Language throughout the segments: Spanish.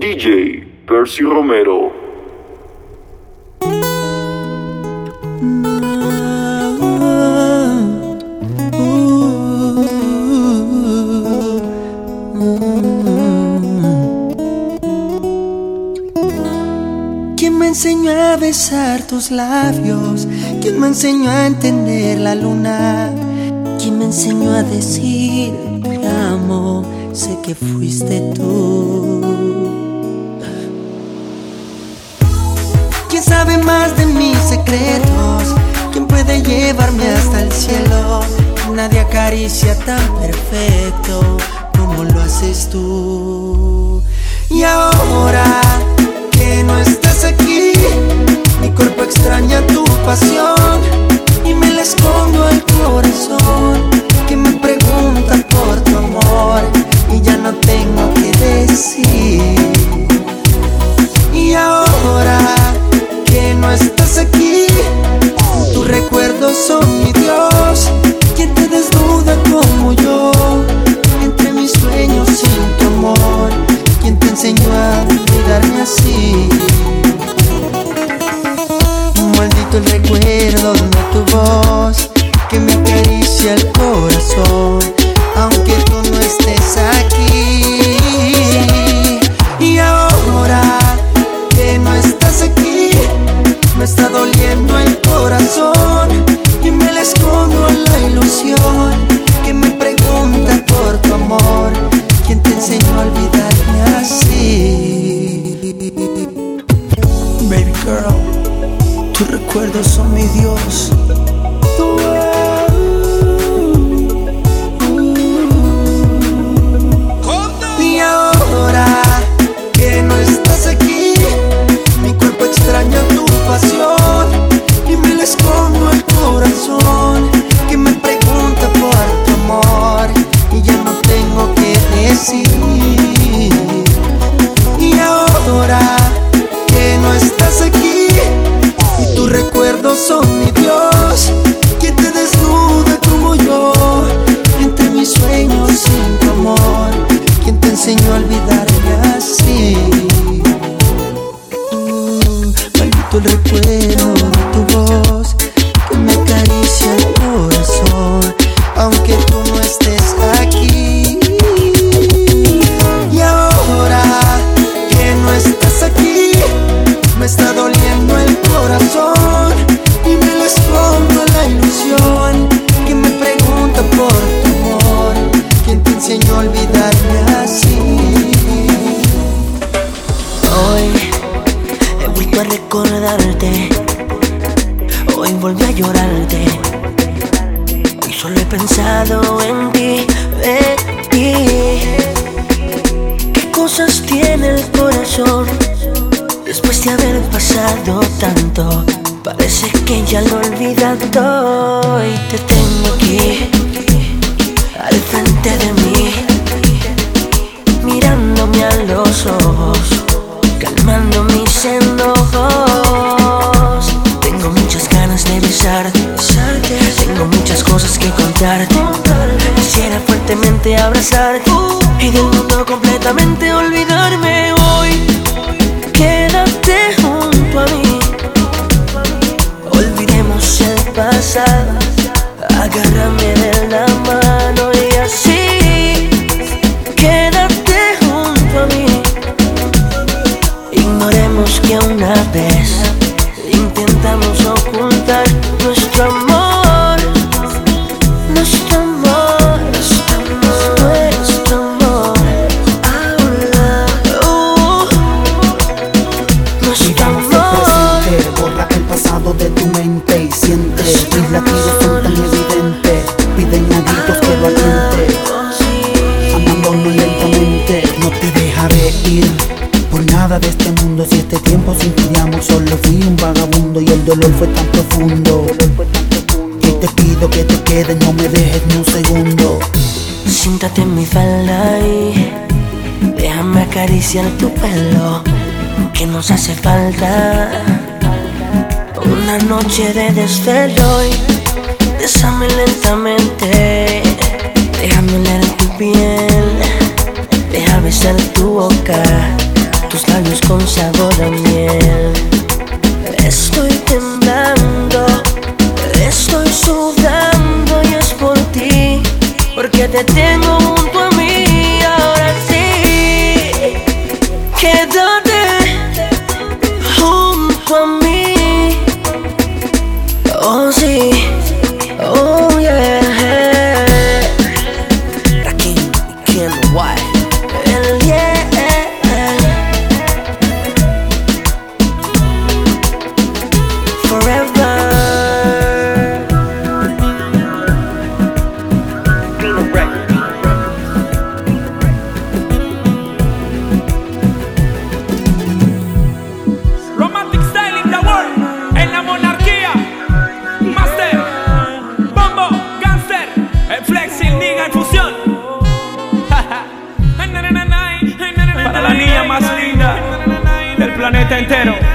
DJ Percy Romero. ¿Quién me enseñó a besar tus labios? ¿Quién me enseñó a entender la luna? ¿Quién me enseñó a decir te amo? Sé que fuiste tú. ¿Quién sabe más de mis secretos? ¿Quién puede llevarme hasta el cielo? Nadie acaricia tan perfecto como lo haces tú. Y ahora que no estás aquí, mi cuerpo extraña tu pasión y me la escondo al corazón que me pregunta por tu amor y ya no tengo que decir. abrazar uh, y del mundo completamente olvidarme. acariciar tu pelo, que nos hace falta una noche de desvelo. Y bésame lentamente, déjame oler tu piel, deja besar tu boca, tus labios con sabor a miel. Estoy temblando, estoy sudando y es por ti, porque te tengo junto planeta entero.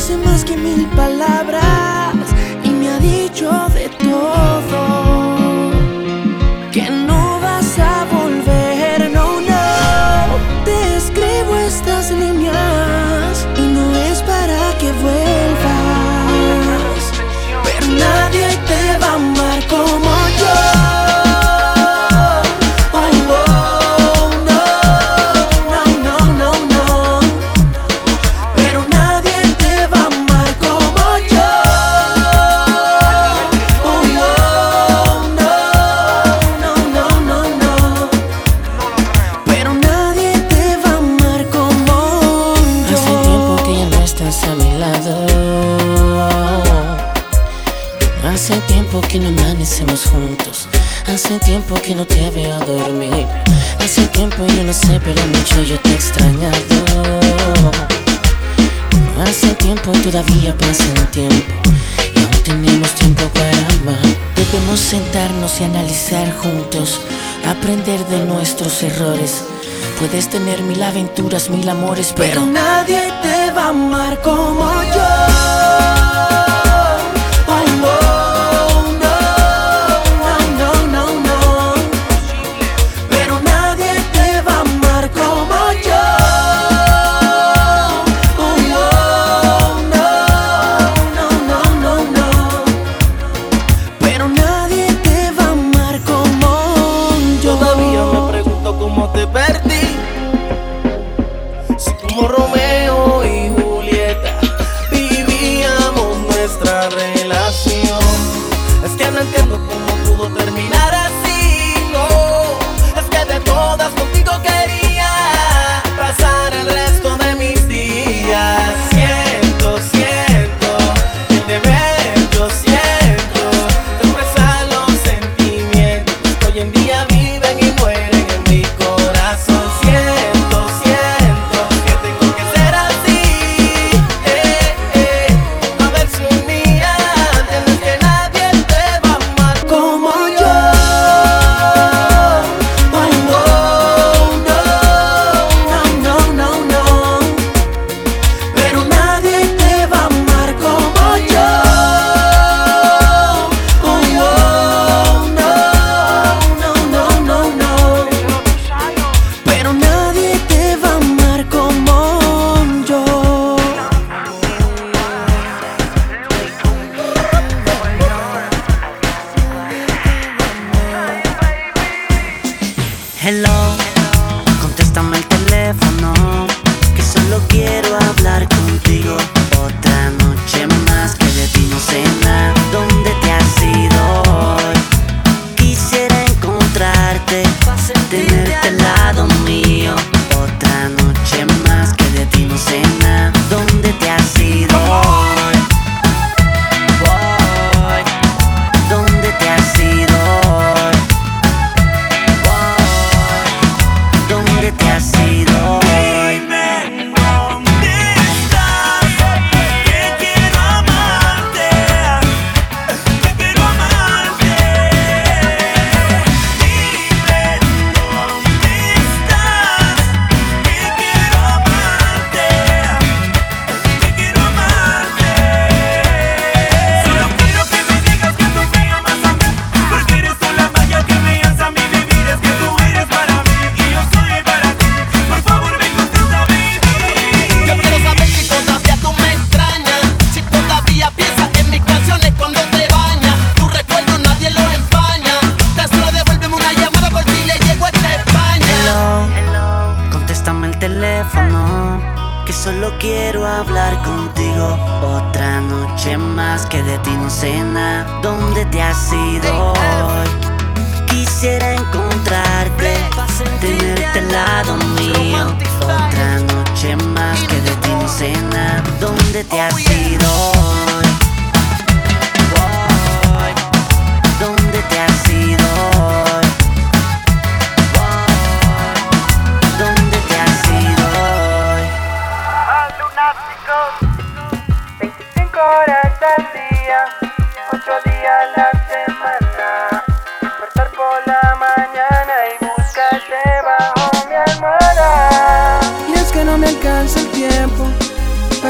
dice más que mil palabras. aventuras, mil amores, pero, pero nadie te va a amar como yo.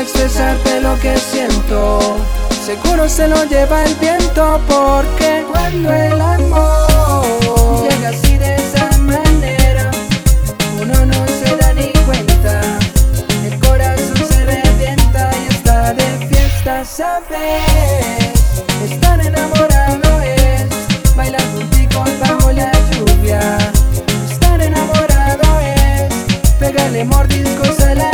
para expresarte lo que siento. Seguro se lo lleva el viento porque cuando el amor llega así de esa manera, uno no se da ni cuenta. El corazón se revienta y está de fiesta, ¿sabes? Estar enamorado es bailar contigo bajo la lluvia. Estar enamorado es pegarle mordiscos a la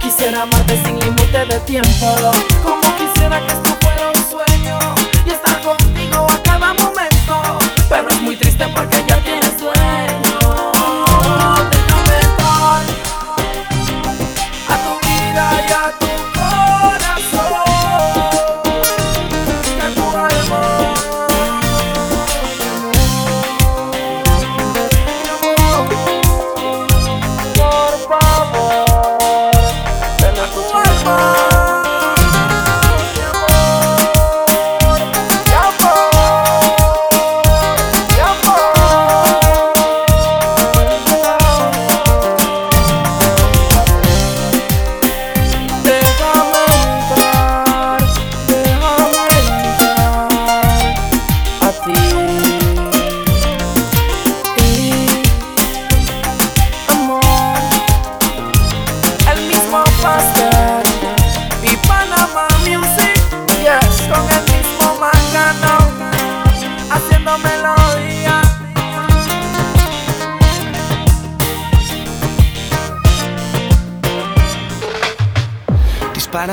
Quisiera amarte sin límite de tiempo.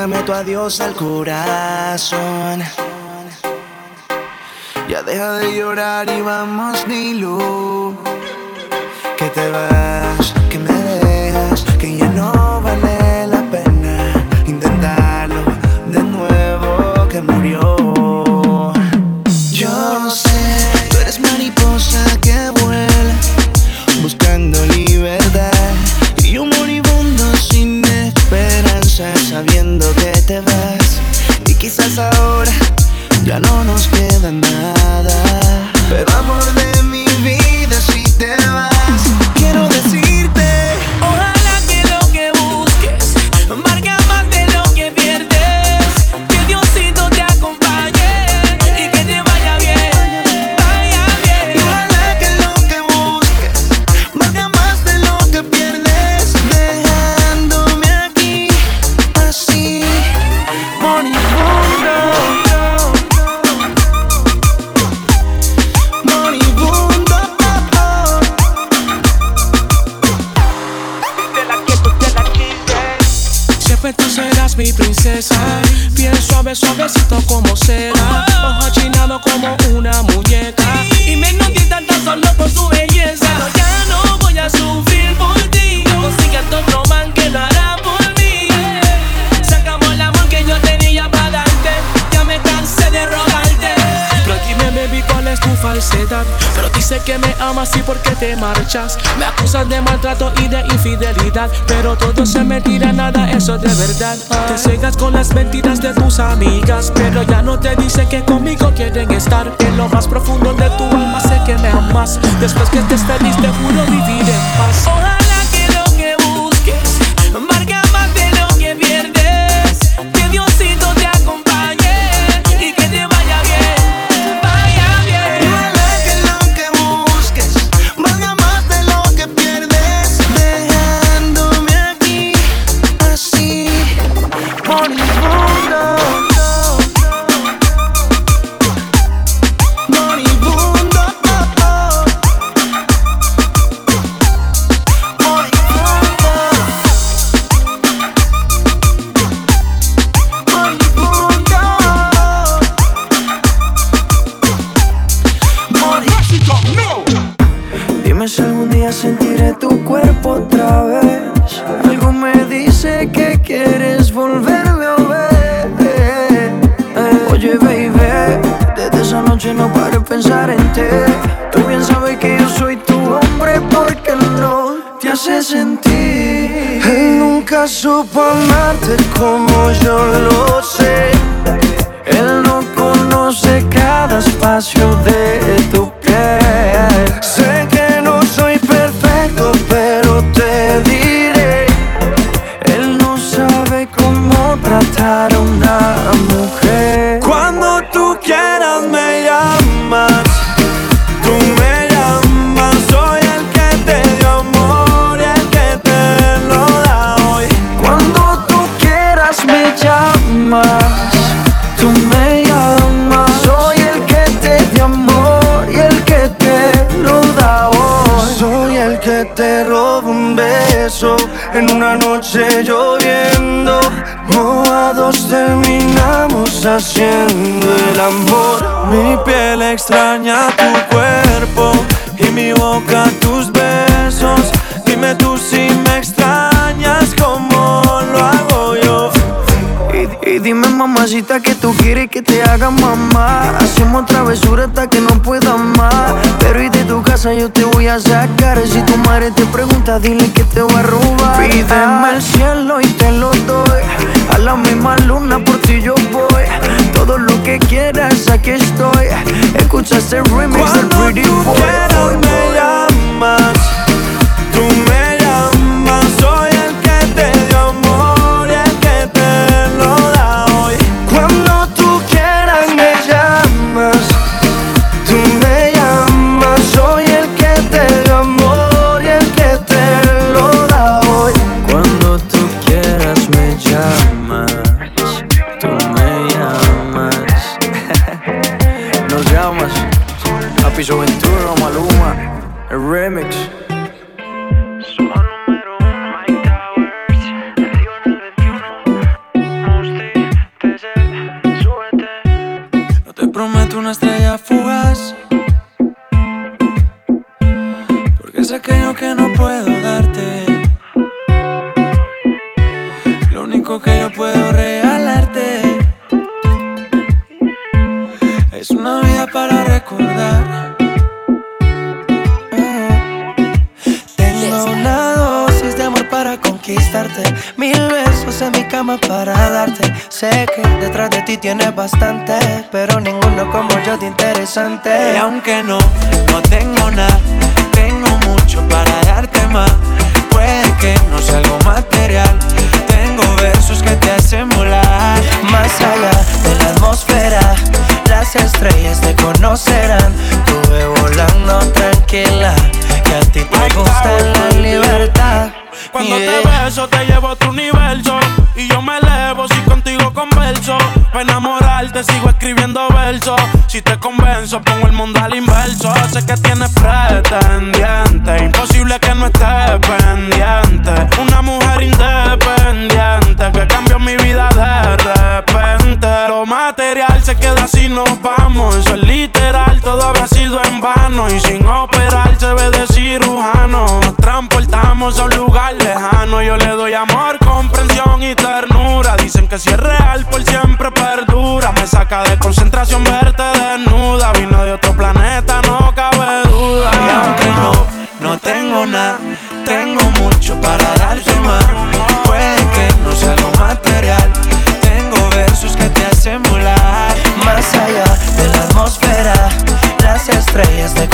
meto a Dios al corazón. Ya deja de llorar y vamos, Nilo. Que te vas, que me dejas, que ya no vale la pena intentarlo de nuevo, que murió. tus amigas. haciendo el amor. Mi piel extraña tu cuerpo y mi boca tus besos. Dime tú si me extrañas como lo hago yo. Y, y dime mamacita que tú quieres que te haga mamá. Hacemos travesuras hasta que no puedas más. Pero y de tu casa yo te voy a sacar. Si tu madre te pregunta, dile que te va a robar. Pídeme el ah. cielo y te lo doy. A la misma luna por ti yo todo lo que quieras, aquí estoy. Escucha ese remix del Pretty Boy. Cuando tú quieras me llamas. no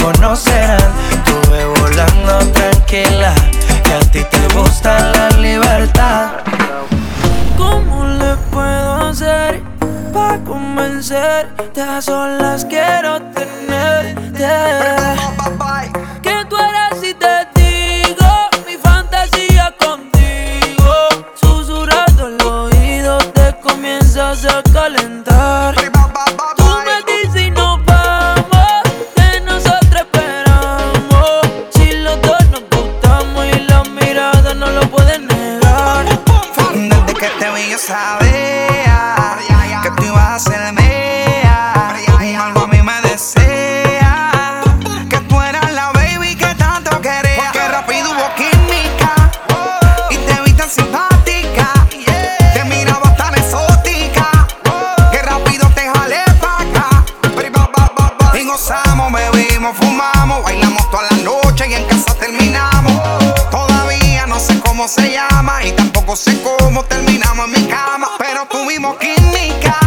conocerán. Tuve volando tranquila, que a ti te gusta la libertad. ¿Cómo le puedo hacer para convencerte a solas? Química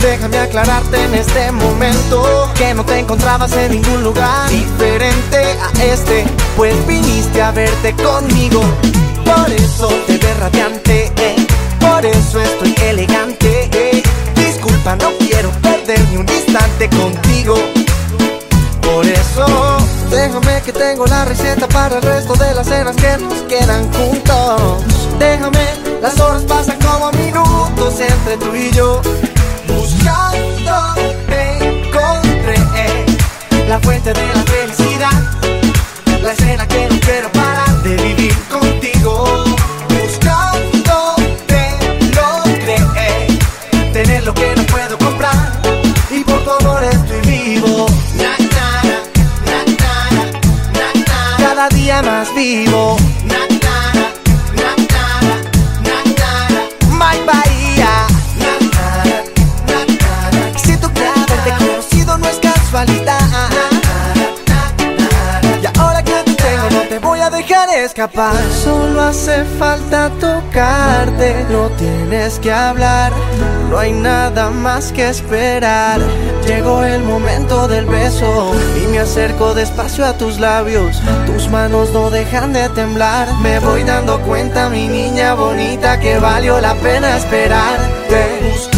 Déjame aclararte en este momento que no te encontrabas en ningún lugar diferente a este, pues viniste a verte conmigo. Por eso te ves radiante, eh, por eso estoy elegante. eh. Disculpa, no quiero perder ni un instante contigo. Por eso, déjame que tengo la receta para el resto de las cenas que nos quedan juntos. Déjame, las horas pasan como minutos entre tú y yo. Buscando te encontré la fuente de la felicidad. La escena que no quiero parar de vivir contigo. Buscando te logré tener lo que no puedo comprar. Y por tu amor estoy vivo. Na, na, na. Cada día más vivo. Escapar Solo hace falta tocarte. No tienes que hablar. No hay nada más que esperar. Llegó el momento del beso. Y me acerco despacio a tus labios. Tus manos no dejan de temblar. Me voy dando cuenta mi niña bonita Que valió la pena esperarte